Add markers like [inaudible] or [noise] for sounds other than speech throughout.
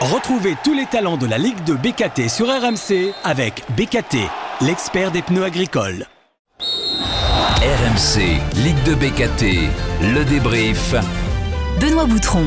Retrouvez tous les talents de la Ligue de BKT sur RMC avec BKT, l'expert des pneus agricoles. RMC, Ligue de BKT, le débrief. Benoît Boutron.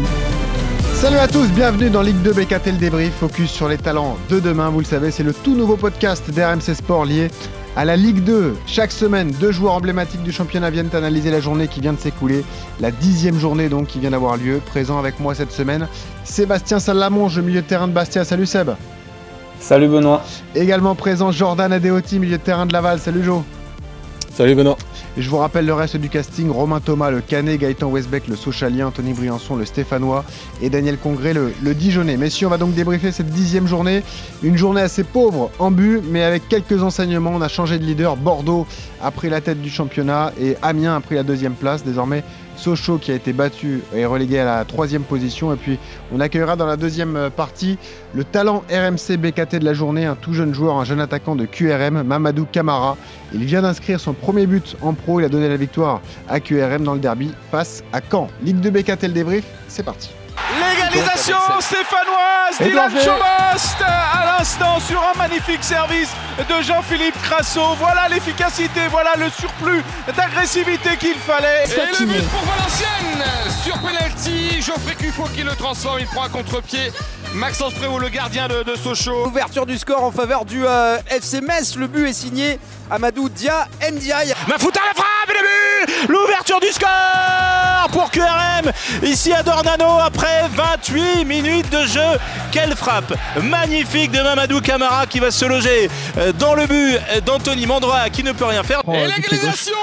Salut à tous, bienvenue dans Ligue 2 BKT le débrief, focus sur les talents de demain. Vous le savez, c'est le tout nouveau podcast d'RMC Sport lié à la Ligue 2. Chaque semaine, deux joueurs emblématiques du championnat viennent analyser la journée qui vient de s'écouler, la dixième journée donc qui vient d'avoir lieu. Présent avec moi cette semaine, Sébastien Salamonge, milieu de terrain de Bastia. Salut Seb. Salut Benoît. Également présent Jordan Adeoti, milieu de terrain de Laval. Salut Jo. Salut Benoît. Je vous rappelle le reste du casting Romain Thomas, le Canet, Gaëtan Westbeck, le Socialien, Anthony Briançon, le Stéphanois et Daniel Congré, le, le Dijonais. Messieurs, on va donc débriefer cette dixième journée. Une journée assez pauvre en but, mais avec quelques enseignements. On a changé de leader. Bordeaux a pris la tête du championnat et Amiens a pris la deuxième place. Désormais, Sochaux qui a été battu et relégué à la troisième position. Et puis on accueillera dans la deuxième partie le talent RMC BKT de la journée, un tout jeune joueur, un jeune attaquant de QRM, Mamadou Camara. Il vient d'inscrire son premier but en pro, il a donné la victoire à QRM dans le derby face à Caen. Ligue de BKT le débrief, c'est parti. Stéphanoise Dylan Chomost à l'instant sur un magnifique service de Jean-Philippe Crasso. Voilà l'efficacité, voilà le surplus d'agressivité qu'il fallait. Et le but pour Valenciennes sur penalty. Geoffrey Cuffaut qui le transforme, il prend un contre-pied. Maxence Prévost, le gardien de, de Sochaux. Ouverture du score en faveur du euh, FC Metz. Le but est signé Amadou Dia Ndiaye. Mafouta la frappe et le but L'ouverture du score pour QRM ici à Dornano après 28 minutes de jeu. Quelle frappe magnifique de Mamadou Camara qui va se loger dans le but d'Anthony Mandroa qui ne peut rien faire. Et l'égalisation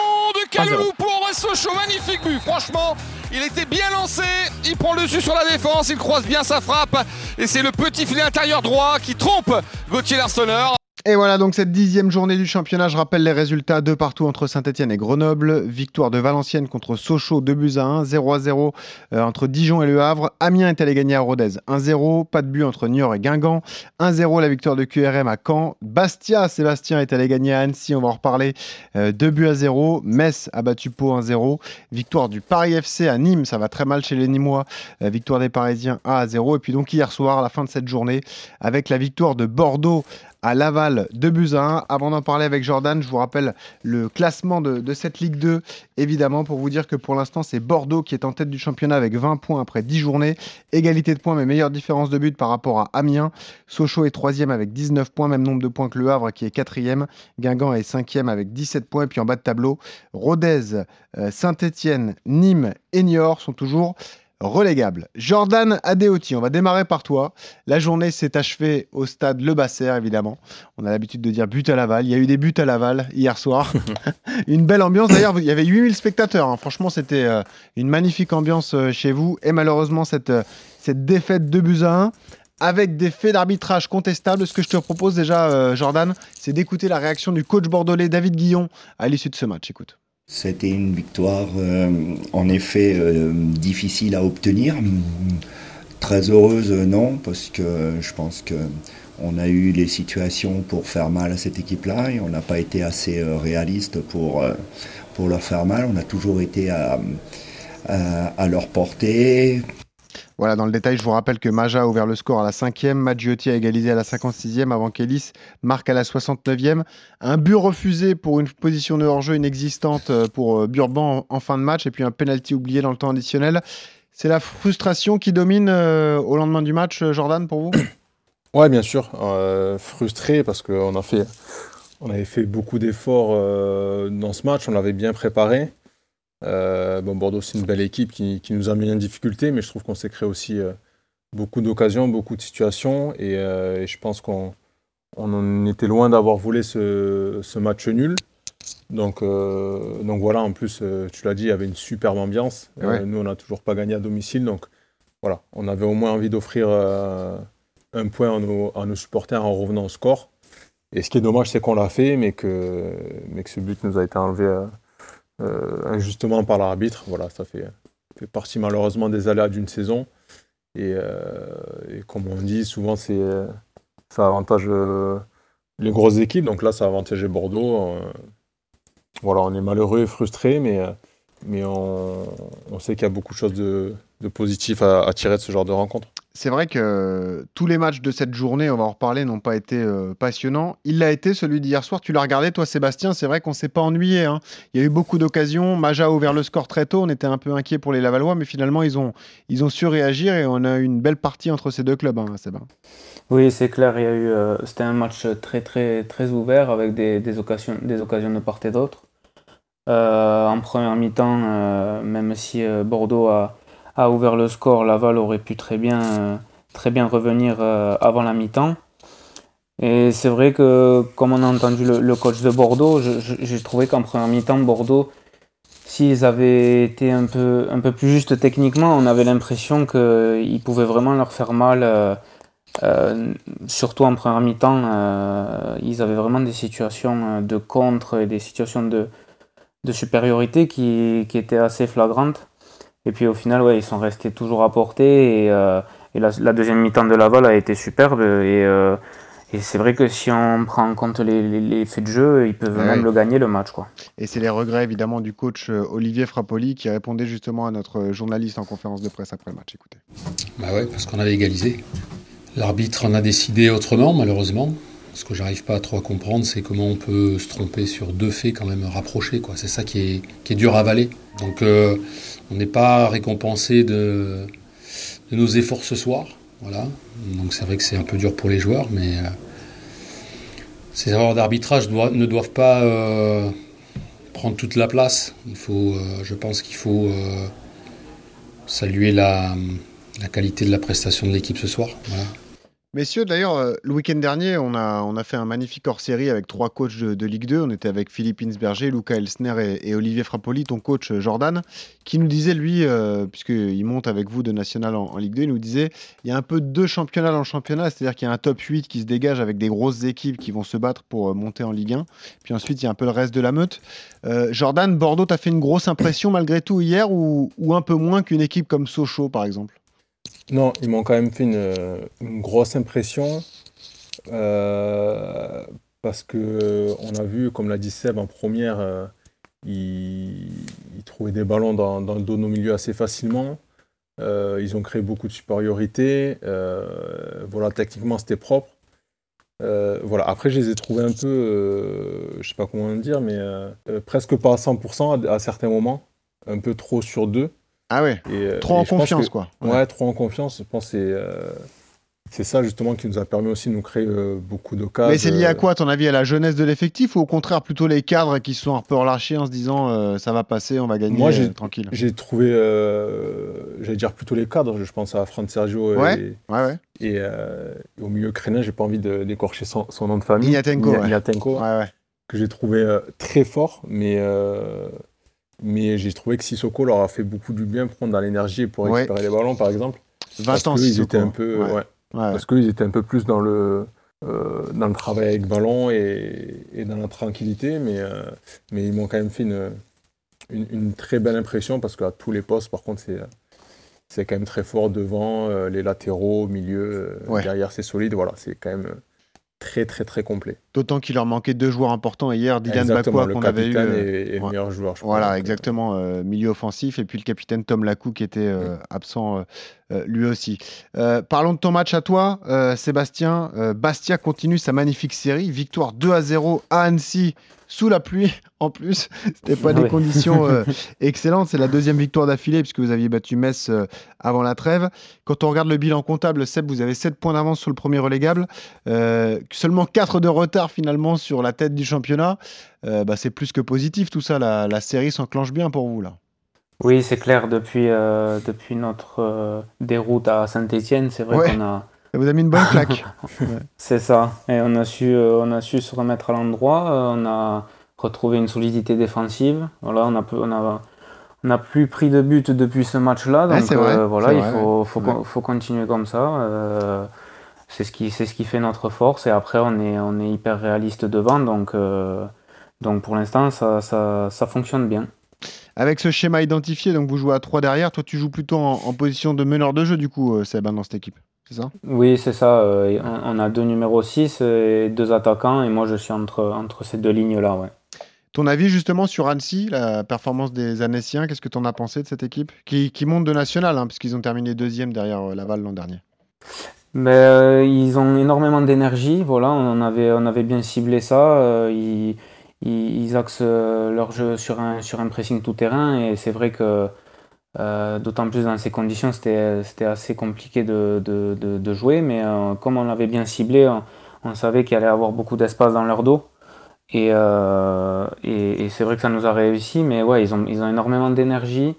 de Kaloulou pour Sochaux. Magnifique but, franchement. Il était bien lancé, il prend le dessus sur la défense, il croise bien sa frappe et c'est le petit filet intérieur droit qui trompe Gauthier Larsonneur. Et voilà donc cette dixième journée du championnat. Je rappelle les résultats de partout entre Saint-Etienne et Grenoble. Victoire de Valenciennes contre Sochaux, 2 buts à 1. 0 à 0 euh, entre Dijon et Le Havre. Amiens est allé gagner à Rodez 1-0. Pas de but entre Niort et Guingamp. 1-0 la victoire de QRM à Caen. Bastia, Sébastien est allé gagner à Annecy. On va en reparler. Euh, 2 buts à 0. Metz a battu Pau 1-0. Victoire du Paris FC à Nîmes. Ça va très mal chez les Nîmois. Euh, victoire des Parisiens 1 à 0. Et puis donc hier soir, à la fin de cette journée, avec la victoire de Bordeaux à Laval 2 buts à 1. Avant d'en parler avec Jordan, je vous rappelle le classement de, de, cette Ligue 2, évidemment, pour vous dire que pour l'instant, c'est Bordeaux qui est en tête du championnat avec 20 points après 10 journées. Égalité de points, mais meilleure différence de but par rapport à Amiens. Sochaux est 3 avec 19 points, même nombre de points que Le Havre qui est 4 Guingamp est 5 avec 17 points. Et puis en bas de tableau, Rodez, euh, Saint-Etienne, Nîmes et Niort sont toujours relégable. Jordan Adeoti, on va démarrer par toi. La journée s'est achevée au stade Le Basser, évidemment. On a l'habitude de dire but à Laval. Il y a eu des buts à Laval hier soir. [laughs] une belle ambiance. D'ailleurs, il y avait 8000 spectateurs. Hein. Franchement, c'était euh, une magnifique ambiance euh, chez vous. Et malheureusement, cette, euh, cette défaite de buts à 1 avec des faits d'arbitrage contestables. Ce que je te propose déjà, Jordan, c'est d'écouter la réaction du coach bordelais David Guillon à l'issue de ce match. Écoute. C'était une victoire euh, en effet euh, difficile à obtenir. Très heureuse, non, parce que je pense que on a eu les situations pour faire mal à cette équipe-là et on n'a pas été assez euh, réaliste pour, pour leur faire mal. On a toujours été à, à, à leur portée. Voilà, dans le détail, je vous rappelle que Maja a ouvert le score à la 5e, Maggiotti a égalisé à la 56e avant qu'Ellis marque à la 69e. Un but refusé pour une position de hors-jeu inexistante pour Burban en fin de match et puis un penalty oublié dans le temps additionnel. C'est la frustration qui domine euh, au lendemain du match, Jordan, pour vous? [coughs] Ouais, bien sûr. Euh, frustré parce qu'on a fait, on avait fait beaucoup d'efforts euh, dans ce match, on l'avait bien préparé. Euh, bon, Bordeaux, c'est une belle équipe qui, qui, nous a mis en difficulté, mais je trouve qu'on s'est créé aussi euh, beaucoup d'occasions, beaucoup de situations, et, euh, et je pense qu'on on en était loin d'avoir volé ce, ce, match nul. Donc, donc voilà, en plus, tu l'as dit, il y avait une superbe ambiance. Ouais. nous, on n'a toujours pas gagné à domicile, donc voilà, on avait au moins envie d'offrir un point à nos, à nos, supporters en revenant au score. Et ce qui est dommage, c'est qu'on l'a fait, mais que, mais que ce but nous a été enlevé injustement par l'arbitre. Voilà, ça fait, fait, partie malheureusement des aléas d'une saison. Et, euh, comme on dit, souvent c'est ça avantage euh, les grosses équipes. Donc là, ça a avantagé Bordeaux. voilà, on est malheureux et frustré, mais, on, sait qu'il y a beaucoup de choses de, positif à, tirer de ce genre de rencontre. C'est vrai que tous les matchs de cette journée, on va en reparler, n'ont pas été euh, passionnants. Il l'a été, celui d'hier soir. Tu l'as regardé, toi, Sébastien. C'est vrai qu'on ne s'est pas ennuyé. hein. Il y a eu beaucoup d'occasions. Maja a ouvert le score très tôt. On était un peu inquiet pour les Lavallois, mais finalement, ils ont, ils ont su réagir et on a eu une belle partie entre ces deux clubs, hein, Sébastien. Oui, c'est clair. Il y a eu, euh, c'était un match très, très, très ouvert avec des, des occasions, des occasions de part et d'autre. Euh, en première mi-temps, même si Bordeaux a, a ouvert le score, Laval aurait pu très bien, très bien revenir euh, avant la mi-temps. Et c'est vrai que, comme on a entendu le, coach de Bordeaux, j'ai trouvé qu'en première mi-temps, Bordeaux, s'ils avaient été un peu, un peu plus justes techniquement, on avait l'impression qu'ils pouvaient vraiment leur faire mal. euh, euh, surtout en première mi-temps, ils avaient vraiment des situations de contre et des situations de, de supériorité qui, qui étaient assez flagrantes. Et puis au final, ouais, ils sont restés toujours à portée. Et, euh, et la, la deuxième mi-temps de Laval a été superbe. Et, euh, et c'est vrai que si on prend en compte les, les- les faits de jeu, ils peuvent Ouais. même le gagner le match. Quoi. Et c'est les regrets évidemment du coach euh, Olivier Frappoli qui répondait justement à notre journaliste en conférence de presse après le match. Écoutez. Bah ouais, parce qu'on avait égalisé. L'arbitre en a décidé autrement, malheureusement. Ce que j'arrive pas à trop à comprendre, c'est comment on peut se tromper sur deux faits quand même rapprochés. Quoi. C'est ça qui est, qui est dur à avaler. Donc euh, on n'est pas récompensé de, nos efforts ce soir. Voilà. Donc c'est vrai que c'est un peu dur pour les joueurs, mais euh, ces erreurs d'arbitrage ne doivent pas euh, prendre toute la place. Euh, je pense qu'il faut saluer la, qualité de la prestation de l'équipe ce soir. Messieurs, d'ailleurs, euh, le week-end dernier, on a, on a fait un magnifique hors-série avec trois coachs de, Ligue 2. On était avec Philippe Insberger, Luca Elsner et, Olivier Frappoli, ton coach euh, Jordan, qui nous disait, lui, euh, puisqu'il monte avec vous de National en, Ligue 2, il nous disait il y a un peu deux championnats dans le championnat, c'est-à-dire qu'il y a un top 8 qui se dégage avec des grosses équipes qui vont se battre pour monter en Ligue 1. Puis ensuite, il y a un peu le reste de la meute. Jordan, Bordeaux, t'as fait une grosse impression malgré tout hier ou, ou un peu moins qu'une équipe comme Sochaux, par exemple? Non, ils m'ont quand même fait une, grosse impression euh, parce que euh, on a vu, comme l'a dit Seb en première, euh, ils, trouvaient des ballons dans, le dos de nos milieux assez facilement. Ils ont créé beaucoup de supériorité. Voilà, techniquement, c'était propre. Voilà. Après, je les ai trouvés un peu, je sais pas comment dire, mais presque pas à 100% à, à certains moments, un peu trop sur deux. Ah ouais Et, euh, Trop et en confiance, que- quoi. Ouais. trop en confiance. Je pense que c'est euh, c'est ça justement qui nous a permis aussi de nous créer euh, beaucoup d'occasions. Mais c'est lié à quoi, à ton avis À la jeunesse de l'effectif ou au contraire plutôt les cadres qui sont un peu relâchés en se disant euh, ça va passer, on va gagner Moi, j'ai tranquille J'ai trouvé, j'allais dire plutôt les cadres. Je pense à Fran Sergio et, Ouais, ouais, ouais. et, et au milieu crénin, j'ai pas envie de d'écorcher son, son nom de famille. Ignatenko. Ignatenko, que j'ai trouvé très fort, mais mais j'ai trouvé que Sissoko leur a fait beaucoup du bien prendre dans l'énergie pour Ouais. récupérer les ballons, par exemple. 20 Parce ans, ils étaient un peu, ouais. parce qu'ils étaient un peu plus dans le euh, dans le travail avec ballon et, et dans la tranquillité, mais euh, mais ils m'ont quand même fait une, une une très belle impression parce qu'à tous les postes, par contre, c'est c'est quand même très fort devant euh, les latéraux, au milieu, derrière, c'est solide. Voilà, c'est quand même très très très complet. D'autant qu'il leur manquait deux joueurs importants hier, Dylan Bakwa qu'on avait eu. capitaine euh, et- et ouais. meilleur joueur, je. Voilà, exactement, euh, milieu offensif, et puis le capitaine Tom Lacou qui était euh, absent euh, euh, lui aussi. Euh, parlons de ton match à toi, euh, Sébastien. Euh, Bastia continue sa magnifique série, victoire 2 à 0 à Annecy sous la pluie [laughs] en plus. C'était pas des conditions euh, [laughs] excellentes. C'est la deuxième victoire d'affilée puisque vous aviez battu Metz euh, avant la trêve. Quand on regarde le bilan comptable, Seb, vous avez 7 points d'avance sur le premier relégable, euh, seulement 4 de retard finalement sur la tête du championnat. Euh, bah, c'est plus que positif tout ça. La, la série s'enclenche bien pour vous là. Oui, c'est clair, depuis, euh, depuis notre euh, déroute à Saint-Etienne, c'est vrai Ouais. qu'on a. Ça vous a mis une bonne claque. [laughs] C'est ça. Et on a su, on a su se remettre à l'endroit. on a retrouvé une solidité défensive. Voilà, on a, on a, on a plus pris de but depuis ce match-là. Donc vrai, euh, voilà, il vrai, faut, ouais. faut, Ouais. faut continuer comme ça. euh, c'est ce qui, c'est ce qui fait notre force. Et après, on est, on est hyper réaliste devant. Donc, euh, donc pour l'instant, ça, ça, ça fonctionne bien. Avec ce schéma identifié, donc vous jouez à 3 derrière. Toi, tu joues plutôt en, en position de meneur de jeu du coup, euh, Seb, hein, dans cette équipe. C'est ça? Oui, c'est ça. euh, on, on a deux numéros 6 et deux attaquants. Et moi, je suis entre, entre ces deux lignes-là. Ouais. Ton avis justement sur Annecy, la performance des Annéciens, qu'est-ce que tu en as pensé de cette équipe? Qui, qui monte de national, hein, puisqu'ils ont terminé deuxième derrière Laval l'an dernier Mais euh, ils ont énormément d'énergie, voilà, on avait, on avait bien ciblé ça. euh, ils, axent euh, leur jeu sur un, sur un pressing tout terrain et c'est vrai que d'autant plus dans ces conditions, c'était assez compliqué de, de, de- jouer. Mais comme on l'avait bien ciblé, on, savait qu'il allait avoir beaucoup d'espace dans leur dos. Et, et, et c'est vrai que ça nous a réussi, mais ouais, ils ont, ils ont énormément d'énergie.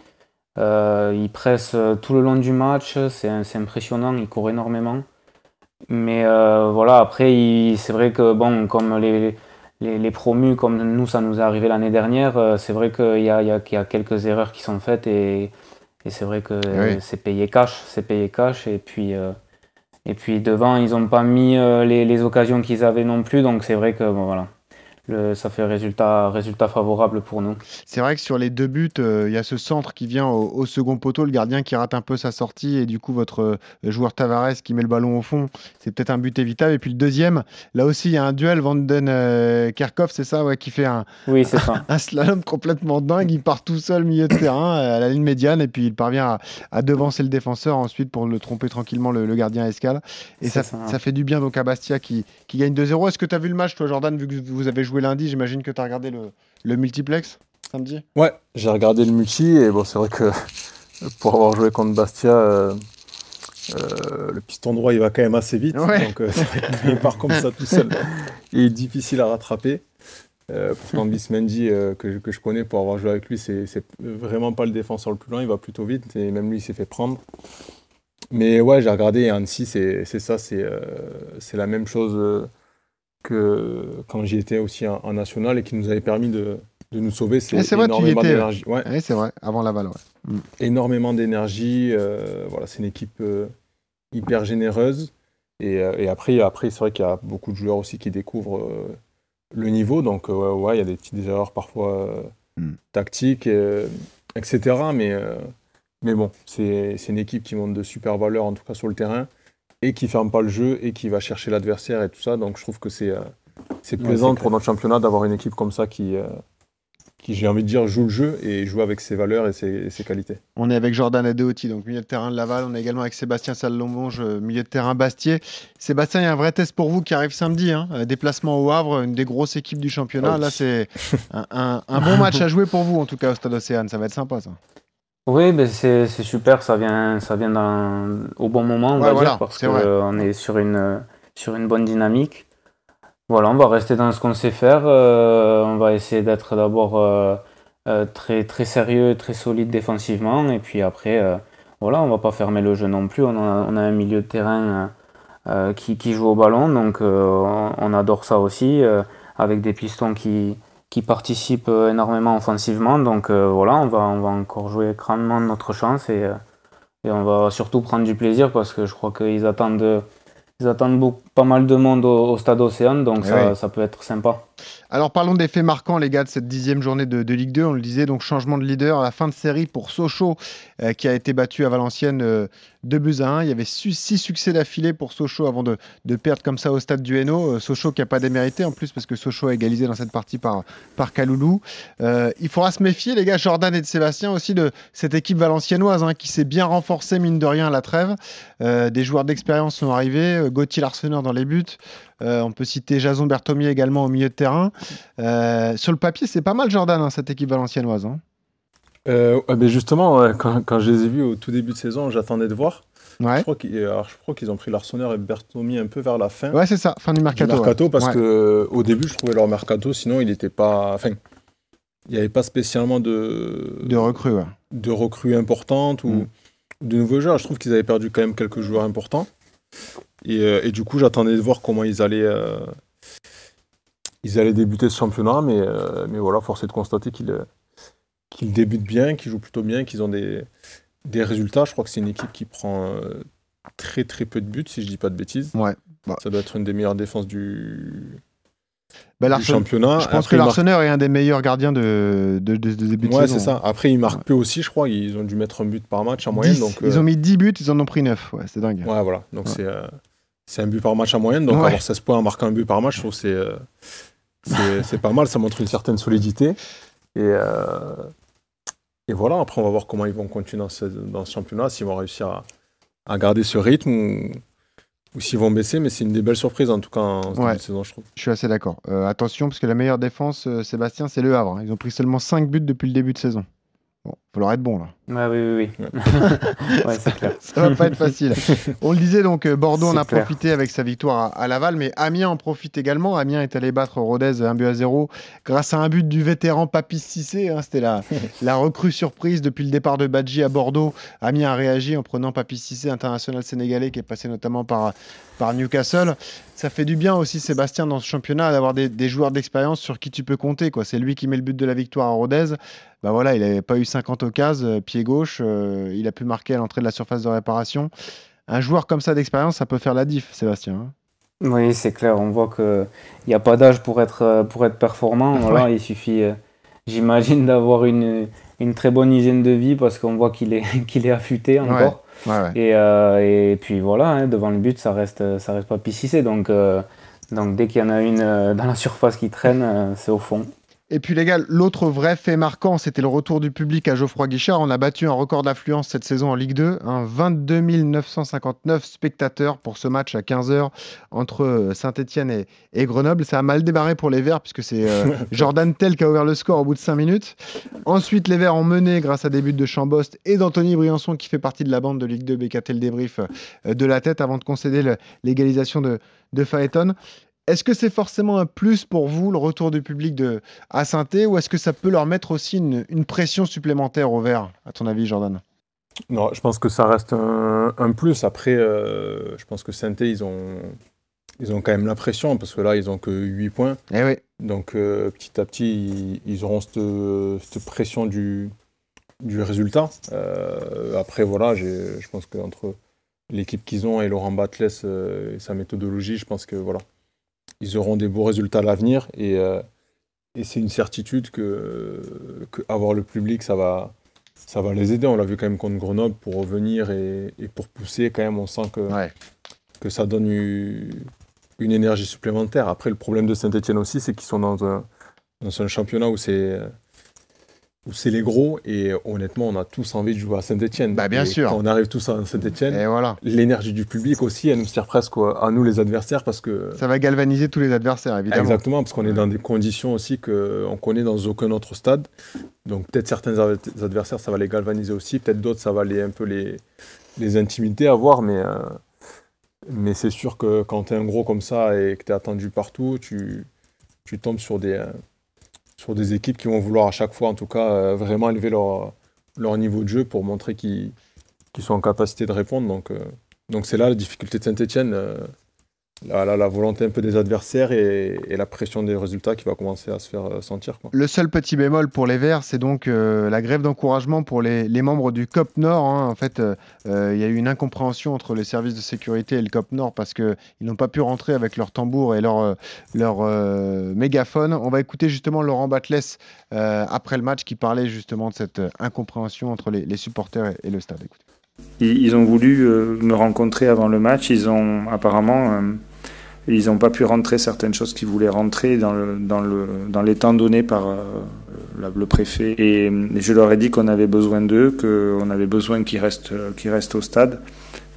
Euh, ils pressent euh, tout le long du match, c'est impressionnant, ils courent énormément. Mais euh, voilà, après, il- c'est vrai que bon, comme les, les, les promus, comme nous, ça nous est arrivé l'année dernière, euh, c'est vrai qu'il y a, il y, a, qu'il y a quelques erreurs qui sont faites et, et c'est vrai que Oui. c'est payé cash, c'est payé cash. Et puis, euh, et puis devant, ils n'ont pas mis les, les occasions qu'ils avaient non plus, donc c'est vrai que bon, voilà. Le, ça fait résultat, résultat favorable pour nous. C'est vrai que sur les deux buts, euh, il y a ce centre qui vient au, au second poteau, le gardien qui rate un peu sa sortie et du coup votre euh, joueur Tavares qui met le ballon au fond, c'est peut-être un but évitable. Et puis le deuxième, là aussi il y a un duel Vanden euh, Kerkhoff, c'est ça, ouais, qui fait un, Oui, c'est ça. [laughs] un slalom complètement dingue. Il part tout seul milieu de terrain à la ligne médiane et puis il parvient à, à devancer le défenseur ensuite pour le tromper tranquillement le, le gardien à escale. Et ça, ça. ça fait du bien donc à Bastia qui, qui gagne 2-0. Est-ce que tu as vu le match toi Jordan, vu que vous avez joué lundi, j'imagine que tu as regardé le, le multiplex samedi? Ouais, j'ai regardé le multi et bon, c'est vrai que [laughs] pour avoir joué contre Bastia, euh, euh, le piston droit il va quand même assez vite. Ouais. Donc euh, il part comme ça tout seul, [laughs] il est difficile à rattraper. Euh, pourtant, Bismendi, euh, que, je- que je connais pour avoir joué avec lui, c'est c'est vraiment pas le défenseur le plus lent, il va plutôt vite et même lui il s'est fait prendre. Mais ouais, j'ai regardé et Annecy, c'est c'est ça, c'est euh, c'est la même chose euh, que quand j'y étais aussi en, en national et qui nous avait permis de, de nous sauver. C'est y énormément d'énergie. Ouais. Oui, c'est vrai, avant Laval. Ouais. Énormément d'énergie. euh, voilà, c'est une équipe euh, hyper généreuse. Et, euh, et après, après c'est vrai qu'il y a beaucoup de joueurs aussi qui découvrent euh, le niveau. Donc, ouais, ouais, il y a des petites erreurs parfois Mm. tactiques, etc. Mais, mais bon, c'est c'est une équipe qui montre de super valeurs, en tout cas sur le terrain, et qui ferme pas le jeu et qui va chercher l'adversaire et tout ça. Donc, je trouve que c'est euh, c'est plaisant pour notre championnat d'avoir une équipe comme ça qui, euh, qui j'ai envie de dire, joue le jeu et joue avec ses valeurs et ses, et ses qualités. On est avec Jordan Adeoti, donc milieu de terrain de Laval. On est également avec Sébastien Sallombonge, euh, milieu de terrain Bastier. Sébastien, il y a un vrai test pour vous qui arrive samedi. hein. Euh, Déplacement au Havre, une des grosses équipes du championnat. Oui. Là, c'est [laughs] un, un- un bon match à jouer pour vous, en tout cas, au Stade Océane. Ça va être sympa, ça. Oui, ben c'est super, ça vient, ça vient dans- au bon moment, on Ouais, va voilà, dire, parce qu'on est sur une, sur une bonne dynamique. Voilà, on va rester dans ce qu'on sait faire. euh, on va essayer d'être d'abord euh, euh, très, très sérieux, très solide défensivement. Et puis après, voilà, on va pas fermer le jeu non plus. On a, on a un milieu de terrain qui, qui joue au ballon, donc on, adore ça aussi, avec des pistons qui, qui participent euh, énormément offensivement. Donc euh, voilà, on va, on va encore jouer grandement notre chance et, euh, et on va surtout prendre du plaisir parce que je crois qu'ils attendent, ils attendent beaucoup, pas mal de monde au, au stade Océane, donc Eh ça, oui. ça peut être sympa. Alors parlons des faits marquants, les gars, de cette dixième journée de, Ligue 2. On le disait, donc changement de leader à la fin de série pour Sochaux, euh, qui a été battu à Valenciennes euh, 2 buts à 1. Il y avait six succès d'affilée pour Sochaux avant de, perdre comme ça au stade du Hainaut. Euh, Sochaux qui n'a pas démérité en plus parce que Sochaux a égalisé dans cette partie par, par Kaloulou. Euh, il faudra se méfier, les gars, Jordan et de Sébastien aussi, de cette équipe valenciennoise hein, qui s'est bien renforcée, mine de rien, à la trêve. Euh, des joueurs d'expérience sont arrivés. Euh, Gauthier Larseneur dans les buts. Euh, on peut citer Jason Berthomier également au milieu de terrain. Euh, sur le papier, c'est pas mal Jordan, hein, cette équipe valenciennoise. hein. Euh, mais justement, quand, quand je les ai vus au tout début de saison, j'attendais de voir. Ouais, Je crois qu'ils ont pris l'Arseneur et Bertomi un peu vers la fin ouais c'est ça, fin du du mercato. mercato, ouais. parce Ouais. que au début, je trouvais leur mercato, sinon il n'était pas. Enfin, il n'y avait pas spécialement de, De recrues. de recrues importantes ou Mm. de nouveaux joueurs. Je trouve qu'ils avaient perdu quand même quelques joueurs importants. Et, euh, et du coup, j'attendais de voir comment ils allaient, euh, ils allaient débuter ce championnat. Mais, euh, mais voilà, force est de constater qu'ils débutent bien, qu'ils jouent plutôt bien, qu'ils ont des, des résultats. Je crois que c'est une équipe qui prend très très peu de buts, si je dis pas de bêtises. Ouais. Bah. Ça doit être une des meilleures défenses du, Bah, du championnat. Je pense Après, que l'Arseneur est un des meilleurs gardiens de, de, de- de début de Ouais, saison. c'est ça. Après, ils marquent peu aussi, je crois. Ils ont dû mettre un but par match en 10, moyenne. Donc, Ils ont mis 10 buts, ils en ont pris 9. Ouais, c'est dingue. Ouais, voilà. Donc Ouais. c'est euh, c'est un but par match en moyenne. Donc Ouais. avoir 16 points en marquant un but par match, je trouve que c'est euh, [laughs] pas mal. Ça montre une certaine solidité. Et, euh, et voilà, après, on va voir comment ils vont continuer dans ce, dans ce championnat, s'ils vont réussir à, à garder ce rythme ou, ou s'ils vont baisser, mais c'est une des belles surprises en tout cas en Ouais. saison, je trouve. Je suis assez d'accord. Euh, attention, parce que la meilleure défense, euh, Sébastien, c'est le Havre. Ils ont pris seulement 5 buts depuis le début de saison. Bon, faut leur être bon là. Ouais, oui, oui, oui. ouais, [laughs] c'est clair. [laughs] Ça va pas être facile. [laughs] On le disait donc, euh, Bordeaux en a clair. profité avec sa victoire à, à Laval, mais Amiens en profite également. Amiens est allé battre Rodez 1 but à 0 grâce à un but du vétéran Papis Cissé. hein. C'était la, la recrue surprise depuis le départ de Badji à Bordeaux. Amiens a réagi en prenant Papis Cissé, international sénégalais qui est passé notamment par, par Newcastle. Ça fait du bien aussi, Sébastien, dans ce championnat, d'avoir des, des joueurs d'expérience sur qui tu peux compter. quoi. C'est lui qui met le but de la victoire à Rodez. Bah voilà, il n'avait pas eu 50 occasions, euh, pied gauche. euh, il a pu marquer à l'entrée de la surface de réparation. Un joueur comme ça d'expérience, ça peut faire la diff, Sébastien. hein. Oui, c'est clair. On voit qu'il n'y a pas d'âge pour être, euh, pour être performant. [laughs] Voilà, Il suffit, j'imagine, d'avoir une, une très bonne hygiène de vie parce qu'on voit qu'il est, [laughs] qu'il est affûté encore. Ouais, ouais. Et, euh, et puis voilà, hein, devant le but, ça reste, ça reste pas pississé. Donc, euh, donc dès qu'il y en a une dans la surface qui traîne, c'est au fond. Et puis les gars, l'autre vrai fait marquant, c'était le retour du public à Geoffroy Guichard. On a battu un record d'affluence cette saison en Ligue 2, hein, 22 959 spectateurs pour ce match à 15h entre Saint-Etienne et, et Grenoble. Ça a mal démarré pour les Verts puisque c'est euh, [laughs] Jordan Tell qui a ouvert le score au bout de 5 minutes. Ensuite, les Verts ont mené grâce à des buts de Chambost et d'Anthony Briançon qui fait partie de la bande de Ligue 2 BKT le débrief euh, de la tête avant de concéder l'égalisation de, de Phaéton. Est-ce que c'est forcément un plus pour vous, le retour du public de, à saint ou est-ce que ça peut leur mettre aussi une, une pression supplémentaire au vert, à ton avis, Jordan? Non, je pense que ça reste un, un plus. Après, euh, je pense que saint ils ont, ils ont quand même la pression parce que là, ils ont que 8 points. Eh oui. Donc, euh, petit à petit, ils, ils auront cette, cette pression du, du résultat. Euh, après, voilà, je pense qu'entre l'équipe qu'ils ont et Laurent Batles et sa méthodologie, je pense que voilà, ils auront des beaux résultats à l'avenir. Et, euh, et c'est une certitude que, que avoir le public, ça va, ça va les aider. On l'a vu quand même contre Grenoble pour revenir et, et pour pousser. Quand même, on sent que, que ça donne u- une énergie supplémentaire. Après, le problème de Saint-Etienne aussi, c'est qu'ils sont dans un, dans un championnat où c'est où c'est les gros et honnêtement on a tous envie de jouer à Saint-Etienne. Bah, bien sûr. Quand on arrive tous à Saint-Etienne, Et voilà. l'énergie du public aussi, elle nous sert presque à nous les adversaires parce que Ça va galvaniser tous les adversaires, évidemment. Exactement, parce qu'on est dans des conditions aussi qu'on connaît dans aucun autre stade. Donc peut-être certains ad- adversaires, ça va les galvaniser aussi, peut-être d'autres, ça va les, un peu les, les intimider à voir, mais, euh, mais c'est sûr que quand tu es un gros comme ça et que tu es attendu partout, tu, tu tombes sur des, euh, sur des équipes qui vont vouloir à chaque fois, en tout cas, euh, vraiment élever leur, niveau de jeu pour montrer qu'ils sont en capacité de répondre. Euh, donc c'est là la difficulté de Saint-Etienne. La, la- la volonté un peu des adversaires et, et la pression des résultats qui va commencer à se faire euh, sentir. Quoi. Le seul petit bémol pour les Verts, c'est donc euh, la grève d'encouragement pour les, les membres du COP Nord. hein. En fait, euh, euh, il y a eu une incompréhension entre les services de sécurité et le COP Nord parce qu'ils n'ont pas pu rentrer avec leur tambour et leur, leur euh, mégaphone. On va écouter justement Laurent Batles euh, après le match qui parlait justement de cette incompréhension entre les, les supporters et, et le stade. Écoutez. Ils, ils ont voulu me rencontrer avant le match. Ils ont apparemment, ils n'ont pas pu rentrer certaines choses qu'ils voulaient rentrer dans, le, les temps donnés par euh, le préfet. Et, je leur ai dit qu'on avait besoin d'eux, qu'on avait besoin qu'ils restent, au stade.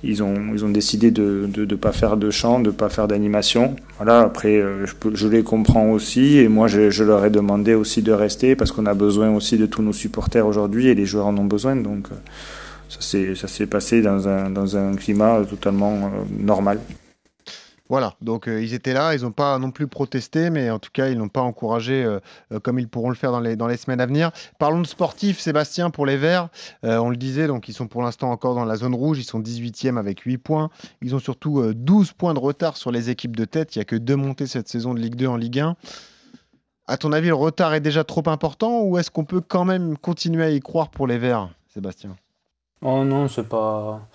Ils ont, décidé de ne pas faire de chant, de pas faire d'animation. Voilà, après, euh, je, les comprends aussi. Et moi, je, leur ai demandé aussi de rester parce qu'on a besoin aussi de tous nos supporters aujourd'hui et les joueurs en ont besoin. Donc, euh, ça s'est passé dans un, climat totalement normal. Voilà, donc euh, ils étaient là, ils n'ont pas non plus protesté, mais en tout cas, ils n'ont pas encouragé euh, euh, comme ils pourront le faire dans les, semaines à venir. Parlons de sportifs, Sébastien, pour les Verts. On le disait, donc ils sont pour l'instant encore dans la zone rouge, ils sont 18e avec 8 points. Ils ont surtout euh, 12 points de retard sur les équipes de tête. Il n'y a que deux montées cette saison de Ligue 2 en Ligue 1. À ton avis, le retard est déjà trop important ou est-ce qu'on peut quand même continuer à y croire pour les Verts, Sébastien? Oh non, c'est pas.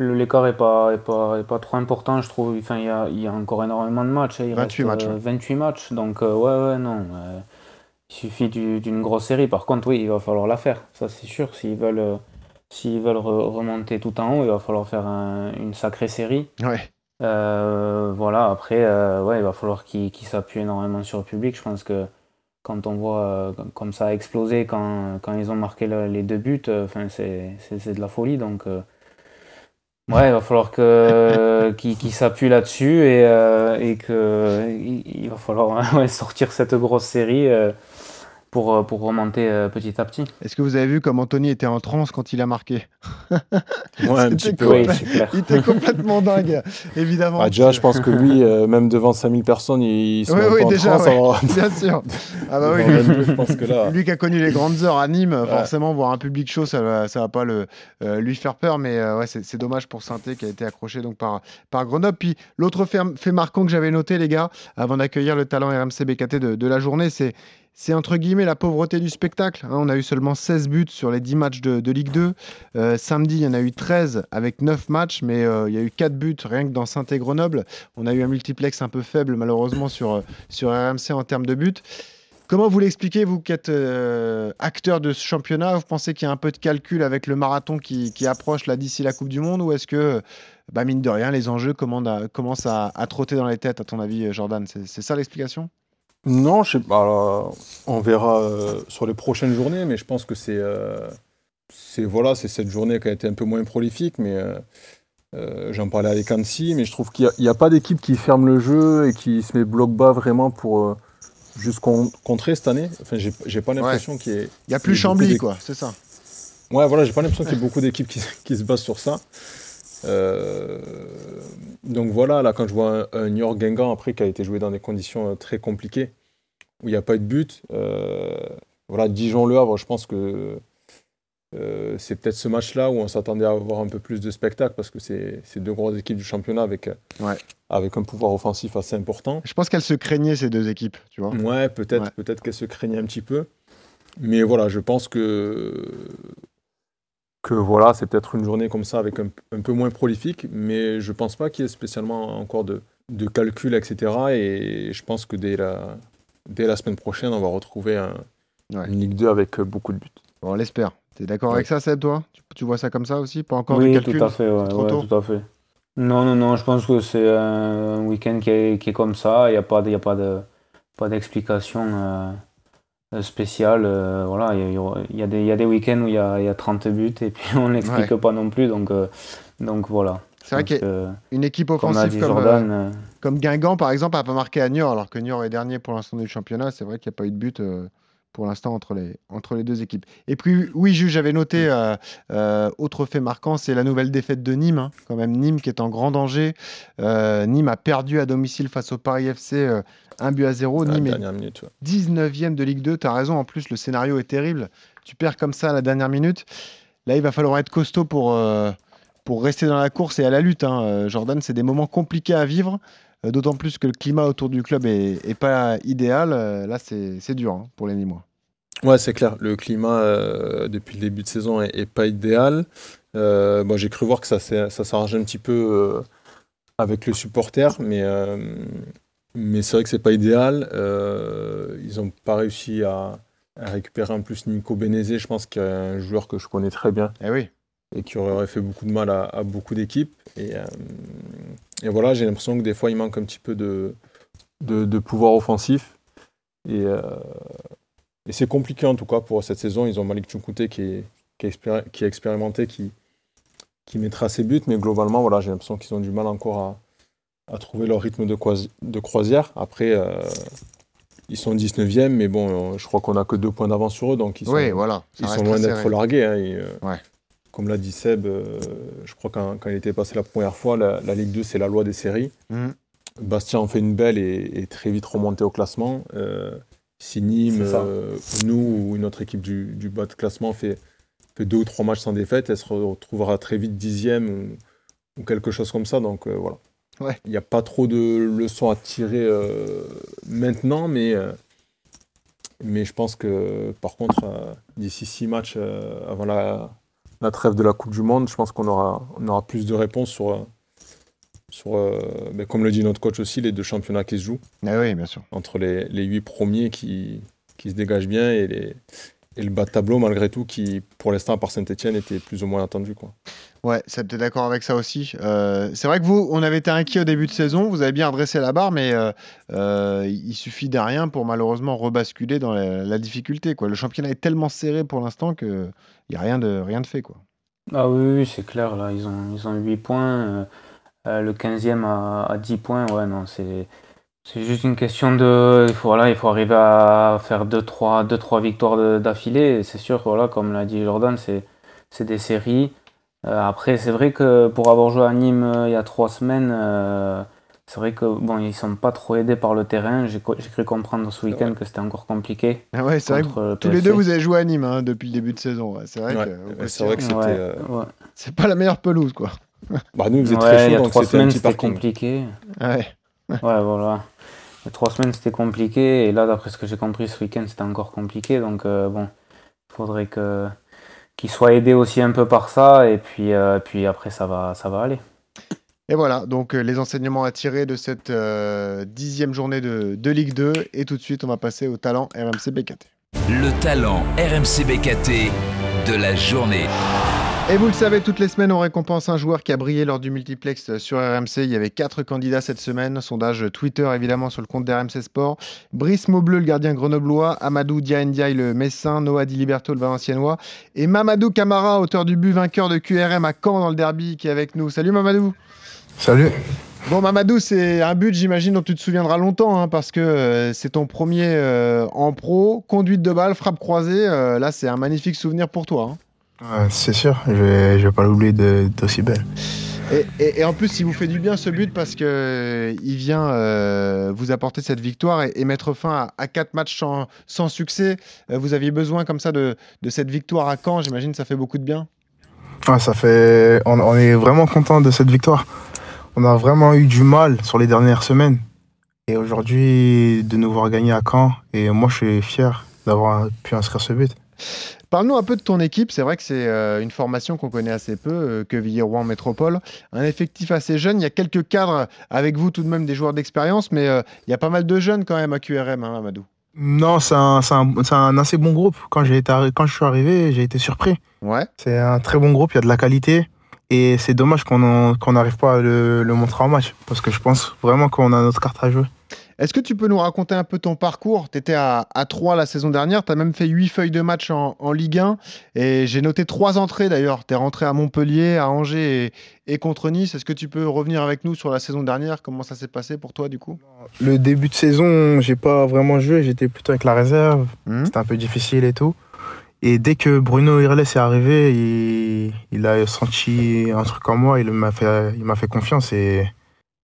Le- L'écart est pas, est pas, est pas trop important, je trouve. Enfin, il y a, y a encore énormément de matchs. hein. Il 28 reste, matchs, euh, ouais. 28 matchs. Donc, euh, ouais, ouais, non. euh, il suffit du- d'une grosse série. Par contre, oui, il va falloir la faire. Ça, c'est sûr. S'ils veulent, euh, s'ils veulent re- remonter tout en haut, il va falloir faire un- une sacrée série. Ouais. Euh, voilà, après, euh, ouais, il va falloir qu'ils s'appuient énormément sur le public. Je pense que quand on voit euh, comme- ça a explosé quand, quand ils ont marqué le- les deux buts, euh, enfin, c'est c'est- c'est de la folie. Donc, euh, Ouais, il va falloir que [laughs] qu'il s'appuie là-dessus et, euh, et que il, va falloir [laughs] ouais, sortir cette grosse série. Euh, pour, euh, pour remonter euh, petit à petit. Est-ce que vous avez vu comme Anthony était en transe quand il a marqué Ouais, [laughs] un petit peu. [laughs] il était complètement dingue, évidemment. Bah, déjà, je pense que lui, euh, même devant 5000 personnes, il se oui, oui, déjà, transe. [laughs] Bien sûr. Ah bah oui, lui, je pense que là... lui qui a connu les grandes heures à Nîmes, forcément, voir un public chaud, ça va, ça va pas le, lui faire peur. Mais ouais, c'est dommage pour Sainté qui a été accroché donc par, par Grenoble. Puis l'autre fait, fait marquant que j'avais noté, les gars, avant d'accueillir le talent RMC BKT de, de la journée, c'est c'est entre guillemets la pauvreté du spectacle. Hein. On a eu seulement 16 buts sur les 10 matchs de, Ligue 2. Euh, samedi, il y en a eu 13 avec 9 matchs, mais euh, il y a eu 4 buts rien que dans Saint-Grenoble. On a eu un multiplex un peu faible malheureusement sur, euh, sur RMC en termes de buts. Comment vous l'expliquez, vous qui êtes acteur de ce championnat? Vous pensez qu'il y a un peu de calcul avec le marathon qui, approche là d'ici la Coupe du Monde Ou est-ce que, bah, mine de rien, les enjeux commencent à, à, trotter dans les têtes, à ton avis, Jordan? C'est ça l'explication? Non, je sais pas. On verra euh, sur les prochaines journées, mais je pense que c'est euh, c'est voilà, c'est cette journée qui a été un peu moins prolifique, mais euh, j'en parlais avec Annecy, mais je trouve qu'il n'y a, pas d'équipe qui ferme le jeu et qui se met bloc bas vraiment pour juste contrer cette année. Enfin, j'ai pas l'impression qu'il y ait. Il n'y a plus Chambly, quoi, c'est ça. Ouais, voilà, j'ai pas l'impression qu'il y ait beaucoup d'équipes qui, qui, se basent sur ça. Euh, donc voilà, là, quand je vois un, New York Guingamp après qui a été joué dans des conditions euh, très compliquées, où il n'y a pas eu de but, euh, voilà, Dijon-Le Havre, je pense que c'est peut-être ce match-là où on s'attendait à avoir un peu plus de spectacle parce que c'est deux grosses équipes du championnat avec, avec un pouvoir offensif assez important. Je pense qu'elles se craignaient ces deux équipes, tu vois. Ouais, peut-être peut-être qu'elles se craignaient un petit peu. Mais voilà, je pense que que voilà, c'est peut-être une journée comme ça avec un, peu moins prolifique, mais je pense pas qu'il y ait spécialement encore de, de calcul, etc. Et je pense que dès la, dès la semaine prochaine, on va retrouver un, une Ligue 2 avec beaucoup de buts. on l'espère. Tu es d'accord avec ça, Seb, toi? Tu, vois ça comme ça aussi? Pas encore oui, de calcul? tout à fait. tout à fait. Non, non, non, je pense que c'est un week-end qui est, qui est, comme ça. Il n'y a pas, a pas de pas d'explication. Euh, euh, spécial. Euh, voilà, il y, a, y, a des week-ends où il y a, y a, 30 buts et puis [laughs] on n'explique pas non plus. Donc, euh, donc voilà. C'est vrai qu'une équipe offensive comme, comme, Guingamp, par exemple, n'a pas marqué à Niort, alors que Niort est dernier pour l'instant du championnat. C'est vrai qu'il n'y a pas eu de but pour l'instant entre les, entre les deux équipes. Et puis, oui, juge, j'avais noté, euh, euh, autre fait marquant, c'est la nouvelle défaite de Nîmes. Hein. quand même, Nîmes qui est en grand danger. Euh, Nîmes a perdu à domicile face au Paris FC 1 but à 0. Nîmes est 19e de Ligue 2. Tu as raison, en plus, le scénario est terrible. Tu perds comme ça à la dernière minute. Là, il va falloir être costaud pour, pour rester dans la course et à la lutte. Hein. Jordan, c'est des moments compliqués à vivre. Euh, d'autant plus que le climat autour du club est, pas idéal. Euh, là, c'est dur hein, pour les Nîmois. Ouais, c'est clair. Le climat euh, depuis le début de saison est, pas idéal. Bon, j'ai cru voir que ça, ça s'arrangeait un petit peu avec le supporter, mais, mais c'est vrai que c'est pas idéal. ils n'ont pas réussi à, récupérer en plus Nico Benezé. Je pense qu'il y a un joueur que je connais très bien. Eh oui. Et qui aurait fait beaucoup de mal à, beaucoup d'équipes. Et, et voilà, j'ai l'impression que des fois, il manque un petit peu de, de, pouvoir offensif. Et, euh, et c'est compliqué en tout cas pour cette saison. Ils ont Malik Chounkouté qui est, qui, est qui est expérimenté, qui, qui mettra ses buts. Mais globalement, voilà, j'ai l'impression qu'ils ont du mal encore à, à trouver leur rythme de, de croisière. Après, euh, ils sont 19e, mais bon, je crois qu'on n'a que deux points d'avance sur eux. Donc ils sont, voilà, ils sont loin d'être largués. Hein, euh, ouais comme l'a dit Seb, euh, je crois quand, quand il était passé la première fois, la, Ligue 2, c'est la loi des séries. Mm. Bastien en fait une belle et, très vite remonté au classement. Euh, si Nîmes, euh, nous ou une autre équipe du, bas de classement fait, fait, deux ou trois matchs sans défaite, elle se retrouvera très vite dixième ou, quelque chose comme ça. Donc voilà. Il n'y a pas trop de leçons à tirer maintenant, mais, mais je pense que par contre, d'ici six matchs avant la, la trêve de la Coupe du Monde, je pense qu'on aura, on aura plus de réponses sur, euh, sur euh, mais comme le dit notre coach aussi, les deux championnats qui se jouent. Ah oui, bien sûr. Entre les, les huit premiers qui, qui se dégagent bien et, les, et le bas de tableau, malgré tout, qui, pour l'instant, par Saint-Etienne, était plus ou moins attendu. Quoi. Ouais, c'est peut-être d'accord avec ça aussi. Euh, c'est vrai que vous, on avait été inquiet au début de saison, vous avez bien redressé la barre, mais il suffit d'un rien pour malheureusement rebasculer dans la, difficulté. Le championnat est tellement serré pour l'instant que il n'y a rien de, rien de fait. Ah oui, oui, c'est clair, là, ils ont, ils ont 8 points. Euh, le 15e à, 10 points, ouais, non, c'est. C'est juste une question de. Il faut, voilà, il faut arriver à faire 2-3 deux, trois, victoires d'affilée. C'est sûr, voilà, comme l'a dit Jordan, c'est des séries. Euh, après, c'est vrai que pour avoir joué à Nîmes euh, il y a 3 semaines, c'est vrai que bon, ils sont pas trop aidés par le terrain. J'ai cru comprendre ce week-end que c'était encore compliqué. Ah ouais, c'est vrai que tous les deux vous avez joué à Nîmes hein, depuis le début de saison. C'est vrai, que, c'est vrai que c'était. C'est pas la meilleure pelouse, quoi. [laughs] Bah, nous, vous êtes très chaud, il y a donc trois semaines, c'était compliqué. Ouais. [laughs] ouais, voilà. Il y a trois semaines, c'était compliqué. Et là, d'après ce que j'ai compris, ce week-end, c'était encore compliqué. Donc, euh, bon, il faudrait que qu'il soit aidé aussi un peu par ça. Et puis, euh, puis après, ça va, ça va aller. Et voilà, donc euh, les enseignements à tirer de cette dixième journée de, de Ligue 2. Et tout de suite, on va passer au talent RMC BKT. Le talent RMC BKT de la journée. Et vous le savez, toutes les semaines, on récompense un joueur qui a brillé lors du multiplex sur RMC. Il y avait quatre candidats cette semaine. Sondage Twitter, évidemment, sur le compte d'RMC Sport. Brice Maubleu, le gardien grenoblois. Amadou Diaye, le Messin. Noah Di Liberto, le Valenciennois. Et Mamadou Camara, auteur du but, vainqueur de QRM à Caen dans le derby, qui est avec nous. Salut Mamadou. Salut. Bon, Mamadou, c'est un but, j'imagine, dont tu te souviendras longtemps, hein, parce que euh, c'est ton premier euh, en pro. Conduite de balle, frappe croisée. Euh, là, c'est un magnifique souvenir pour toi. Hein c'est sûr, je vais, vais pas l'oublier d'aussi belle. Et, en plus, il vous fait du bien ce but parce que il vient euh, vous apporter cette victoire et, mettre fin à, quatre matchs sans, succès. Euh, vous aviez besoin comme ça de, cette victoire à Caen. J'imagine ça fait beaucoup de bien. ça fait. On, est vraiment content de cette victoire. On a vraiment eu du mal sur les dernières semaines et aujourd'hui de nous voir gagner à Caen. Et moi, je suis fier d'avoir pu inscrire ce but. Parle-nous un peu de ton équipe. C'est vrai que c'est euh, une formation qu'on connaît assez peu, euh, que Rouen Métropole. Un effectif assez jeune. Il y a quelques cadres avec vous, tout de même des joueurs d'expérience, mais euh, il y a pas mal de jeunes quand même à QRM, hein, Amadou. Non, c'est un, un, assez bon groupe. Quand, été, quand je suis arrivé, j'ai été surpris. Ouais. C'est un très bon groupe, il y a de la qualité. Et c'est dommage qu'on n'arrive pas à le, le montrer en match. Parce que je pense vraiment qu'on a notre carte à jouer. Est-ce que tu peux nous raconter un peu ton parcours? Tu étais à, à 3 la saison dernière, tu as même fait 8 feuilles de match en, Ligue 1 et j'ai noté 3 entrées d'ailleurs. Tu es rentré à Montpellier, à Angers et, contre Nice. Est-ce que tu peux revenir avec nous sur la saison dernière? Comment ça s'est passé pour toi du coup? Le début de saison, j'ai pas vraiment joué, j'étais plutôt avec la réserve. Mmh. C'était un peu difficile et tout. Et dès que Bruno Irles est arrivé, il, a senti un truc en moi, il m'a fait, il fait confiance et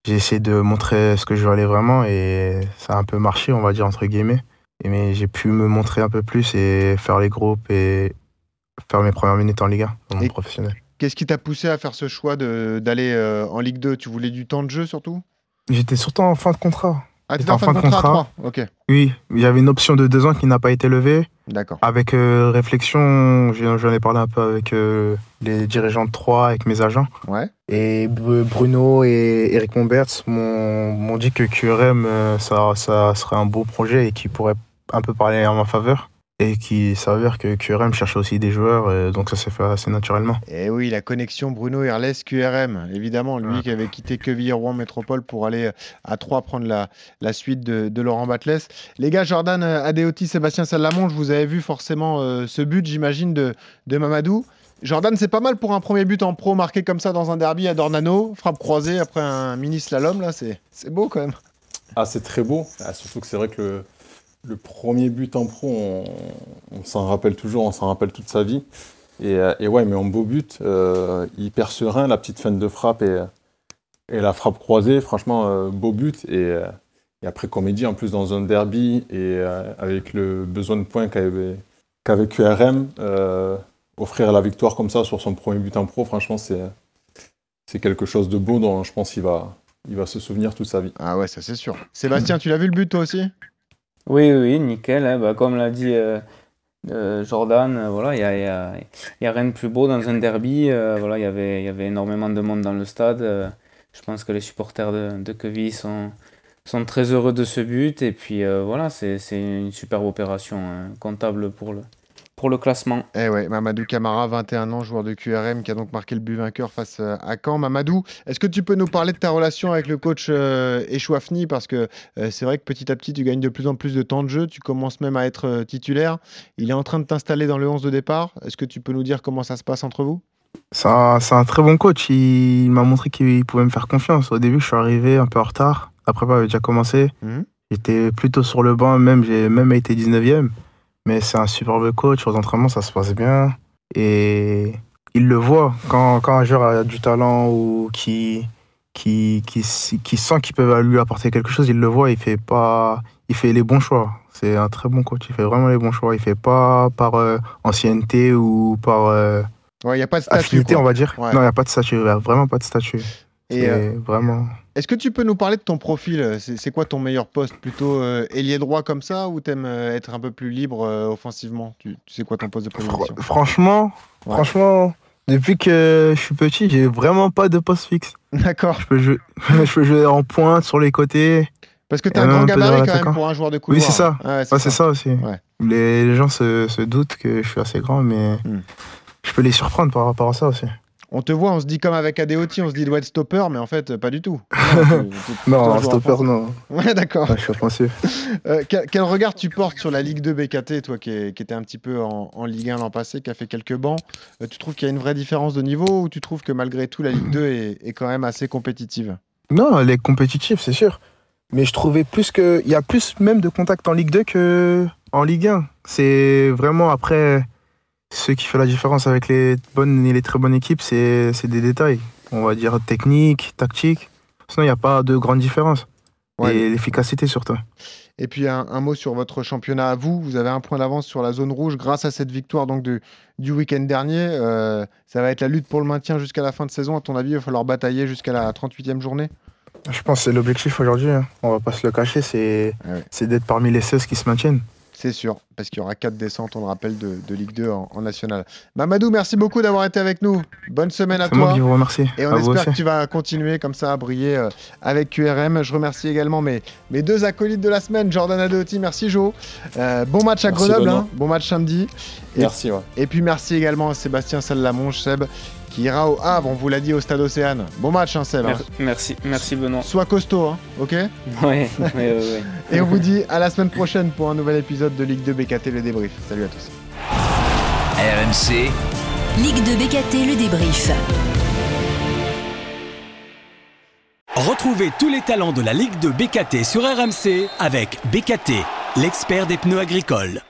j'ai essayé de montrer ce que je valais vraiment et ça a un peu marché, on va dire, entre guillemets. mais j'ai pu me montrer un peu plus et faire les groupes et faire mes premières minutes en Ligue 1 dans mon professionnel. Qu'est-ce qui t'a poussé à faire ce choix d'aller euh, en Ligue 2 Tu voulais du temps de jeu surtout? J'étais surtout en fin de contrat. Ah, en fin de contrat, Ok. Oui, il y avait une option de deux ans qui n'a pas été levée. D'accord. Avec euh, réflexion, j'en ai parlé un peu avec euh, les dirigeants de Troyes, avec mes agents. Ouais. Et Bruno et Eric Momberts m'ont dit que QRM, euh, ça, ça serait un beau projet et qui pourrait un peu parler en ma faveur et qui s'avère que QRM cherchait aussi des joueurs, euh, donc ça s'est fait assez naturellement. Et oui, la connexion Bruno Herles QRM, évidemment, lui qui avait quitté Quevilly-Rouen Métropole pour aller à Troyes prendre la, la suite de, Laurent Batles. Les gars, Jordan Adeoti, Sébastien Salamon, je vous avais vu forcément euh, ce but, j'imagine, de, de Mamadou. Jordan, c'est pas mal pour un premier but en pro marqué comme ça dans un derby à Dornano, frappe croisée après un mini slalom, là, c'est beau quand même. Ah, c'est très beau, ah, surtout que c'est vrai que le le premier but en pro, on, s'en rappelle toujours, on s'en rappelle toute sa vie. Et, euh, ouais, mais en beau but, euh, hyper serein, la petite fin de frappe et, la frappe croisée, franchement, euh, beau but. Et, après, comédie, en plus dans un derby et avec le besoin de points qu'avait qu'avec QRM, offrir la victoire comme ça sur son premier but en pro, franchement, c'est quelque chose de beau dont je pense qu'il il va se souvenir toute sa vie. Ah ouais, ça c'est sûr. Sébastien, tu l'as vu le but toi aussi? Oui, oui, nickel. Hein. Bah, comme l'a dit euh, euh, Jordan, euh, voilà, il n'y a, y a, rien de plus beau dans un derby. voilà, il y avait énormément de monde dans le stade. je pense que les supporters de, de Queville sont, sont très heureux de ce but. Et puis voilà, c'est une superbe opération hein, comptable pour le, pour le classement. Eh ouais, Mamadou Camara, 21 ans, joueur de QRM, qui a donc marqué le but vainqueur face euh, à Caen. Mamadou, est-ce que tu peux nous parler de ta relation avec le coach euh, Echouafni? Parce que euh, c'est vrai que petit à petit, tu gagnes de plus en plus de temps de jeu, tu commences même à être euh, titulaire. Il est en train de t'installer dans le 11 de départ. Est-ce que tu peux nous dire comment ça se passe entre vous? C'est un, c'est un très bon coach. Il, il m'a montré qu'il pouvait me faire confiance. Au début, je suis arrivé un peu en retard. La prépa avait déjà commencé. Mhm. J'étais plutôt sur le banc, même j'ai même été 19e. Mais c'est un superbe coach. Aux entraînements, ça se passe bien. Et il le voit. Quand, quand un joueur a du talent ou qui, qui, qui, qui sent qu'il peut lui apporter quelque chose, il le voit. Il fait, pas, il fait les bons choix. C'est un très bon coach. Il fait vraiment les bons choix. Il fait pas par euh, ancienneté ou par euh, Ouais, il n'y a pas de statut. affinité, on va dire. Ouais. Non, il n'y a pas de statut. Il y a vraiment pas de statut. Et, C'est euh, vraiment. Est-ce que tu peux nous parler de ton profil C'est c'est quoi ton meilleur poste Plutôt euh, ailier droit comme ça ou t'aimes euh, être un peu plus libre euh, offensivement? Tu, tu sais quoi ton poste de prédilection? Franchement, Ouais. franchement, depuis que je suis petit, j'ai vraiment pas de poste fixe. [laughs] D'accord. Je peux jouer, [laughs] je peux jouer en pointe, sur les côtés. Parce que t'as un grand gabarit quand même pour un joueur de couloir. Oui, c'est ça. Ouais, Ouais, c'est ça. aussi. Les, les gens se, se doutent que je suis assez grand, mais Hmm. je peux les surprendre par rapport à ça aussi. On te voit, on se dit comme avec Adeoti, on se dit il doit être stopper, mais en fait, pas du tout. [laughs] Non, stopper, non. Ouais, d'accord. Je suis offensif. [laughs] Euh, quel, regard tu portes sur la Ligue 2 BKT, toi qui, étais un petit peu en, en Ligue 1 l'an passé, qui a fait quelques bancs? Euh, Tu trouves qu'il y a une vraie différence de niveau ou tu trouves que malgré tout la Ligue 2 est, est quand même assez compétitive? Non, elle est compétitive, c'est sûr. Mais je trouvais plus que. Il y a plus même de contact en Ligue 2 que en Ligue 1. C'est vraiment après. Ce qui fait la différence avec les bonnes et les très bonnes équipes, c'est des détails. On va dire technique, tactique. Sinon, il n'y a pas de grande différence. Ouais. Et l'efficacité surtout. Et puis un, un mot sur votre championnat à vous. Vous avez un point d'avance sur la zone rouge grâce à cette victoire donc du, du week-end dernier. Euh, ça va être la lutte pour le maintien jusqu'à la fin de saison. À ton avis, il va falloir batailler jusqu'à la 38e journée? Je pense que c'est l'objectif aujourd'hui. hein. On va pas se le cacher, c'est c'est d'être parmi les 16 qui se maintiennent. C'est sûr, parce qu'il y aura quatre descentes, on le rappelle, de, de Ligue 2 en, en national. Mamadou, merci beaucoup d'avoir été avec nous. Bonne semaine à moi toi. qui vous remercie. Et on À espère que tu vas continuer comme ça à briller euh, avec QRM. Je remercie également mes, mes deux acolytes de la semaine, Jordan Adeoti, merci Jo. Euh, bon match à Merci, Grenoble, hein. bon match samedi. Et- Merci, ouais. Et puis merci également à Sébastien Sallamonge, Seb, qui ira au Havre, on vous l'a dit, au Stade Océane. Bon match, hein, Seb. hein. Mer- Merci, merci Benoît. Sois costaud, hein, ok Ouais, ouais, ouais, ouais. [laughs] Et on vous dit à la semaine prochaine pour un nouvel épisode de Ligue 2 BKT le débrief. Salut à tous. RMC, Ligue 2 BKT, le débrief. Retrouvez tous les talents de la Ligue de BKT sur RMC avec BKT, l'expert des pneus agricoles.